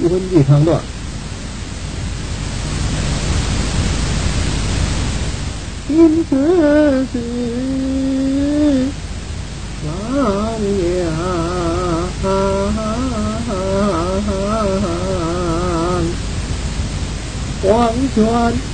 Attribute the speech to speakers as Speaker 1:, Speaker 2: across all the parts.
Speaker 1: 一分地长段，因此是三两黄泉。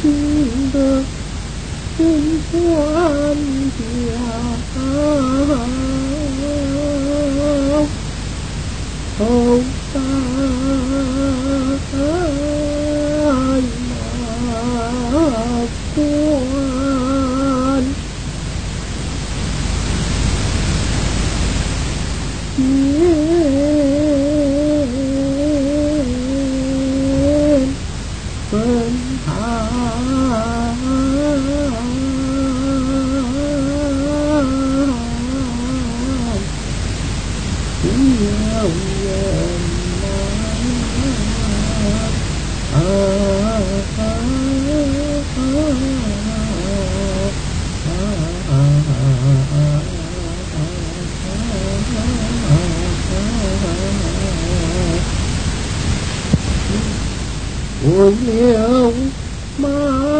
Speaker 1: 听得宫欢笑，愁煞。Oh, yeah, my.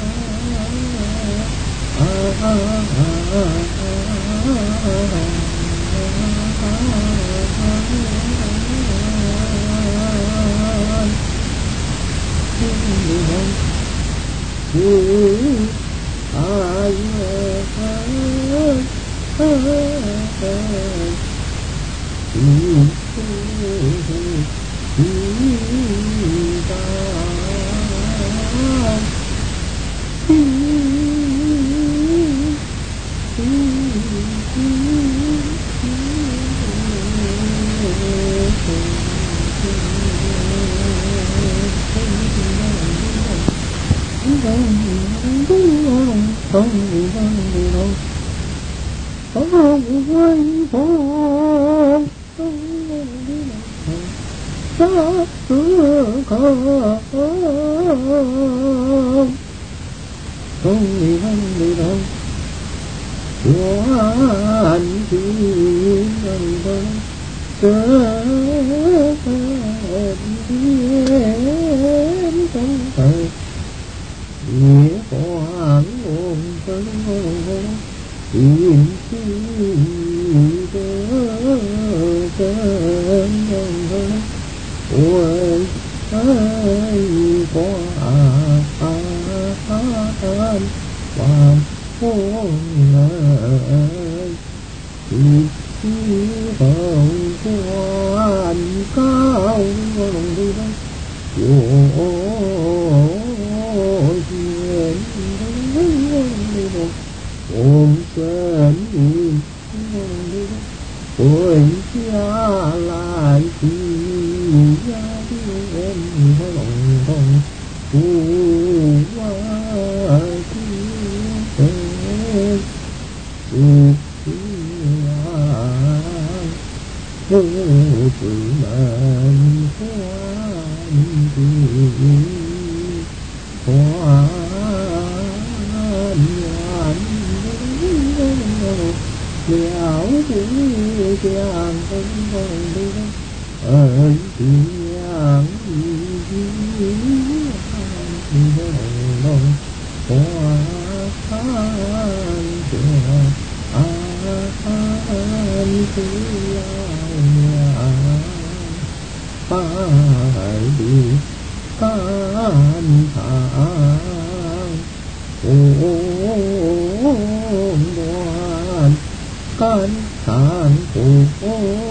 Speaker 1: Oh, không đi không đi đâu của anh chỉ anh đâu cớ em trong thời nghĩa của anh ôm tới tìm tìm cơ cơ ôi ơi qua quan hôn ơi tìm hồng quan cao lòng đi đây ôi duyên ôm sơn ôi cha lại thì gia tiên lòng lòng u hoa tiên u vô tự mệnh quan tư hoa liao quý chàng không còn đi ở tiếng lòng hoa an an tư phải đi can thang ôm can thang ôm ơi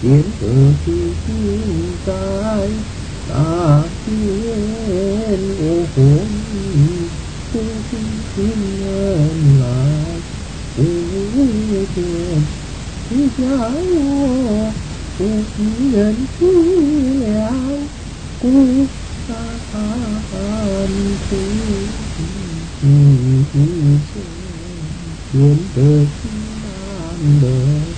Speaker 1: Tiến từ khi thiên tai, Ta thiên ô hồn Cô thiên thiên nhân lại Ô tiền khi giá ô Cô thiên thiên liệu Cô ta an thiên Thiên từ nam đời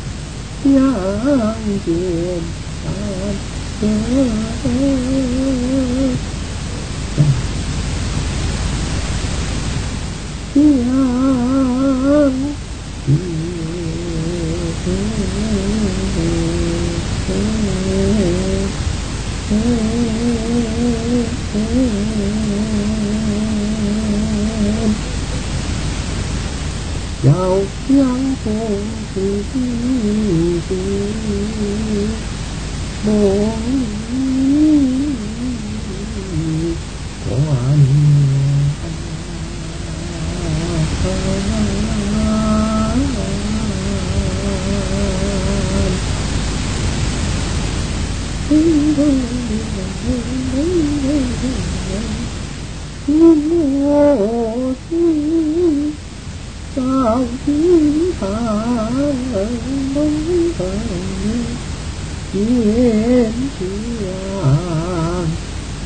Speaker 1: yang tiền an yang 遥想公瑾旧时梦里。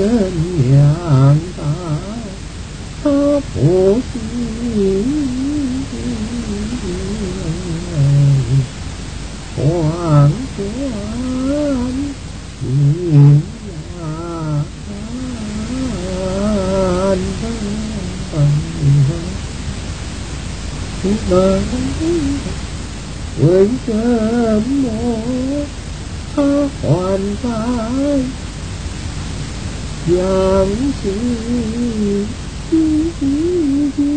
Speaker 1: trên nhà ta pháp phổ hoàng quán niệm là an thân quên cơm mô hoàn tai 杨秀，你如今。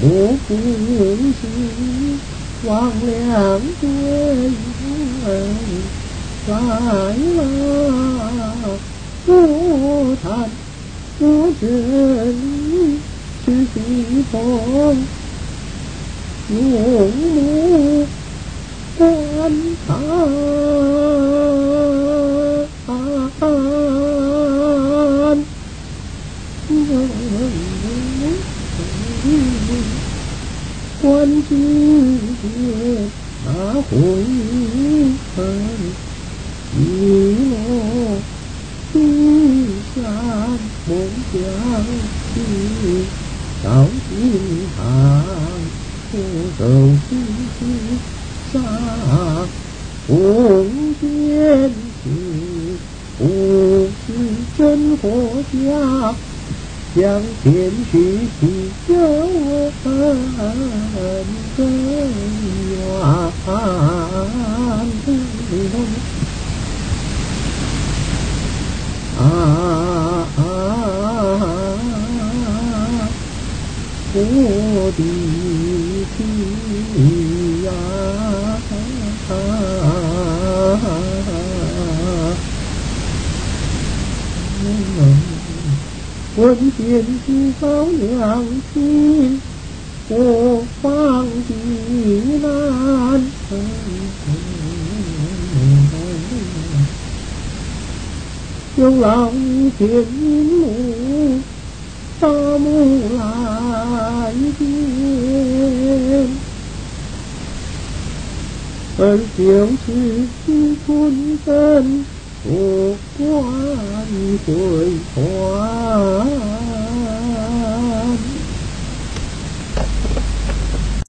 Speaker 1: Bữa cũng lưỡng sư Quang lê hãng quê Và hải là Cô thật Cô trên Sư sĩ phong Nguồn mô Tan thang 那回分，一落独向梦乡去，到今寒守西西上红遍去，不知真或假。向前去，叫我很更远啊。我的妻呀、quân tiền chi giáo hoàng chi ô quang chỉ nan trong lòng thiện mù ta mù lại tiên ơn tiếng sư quân tên 不管鬼话。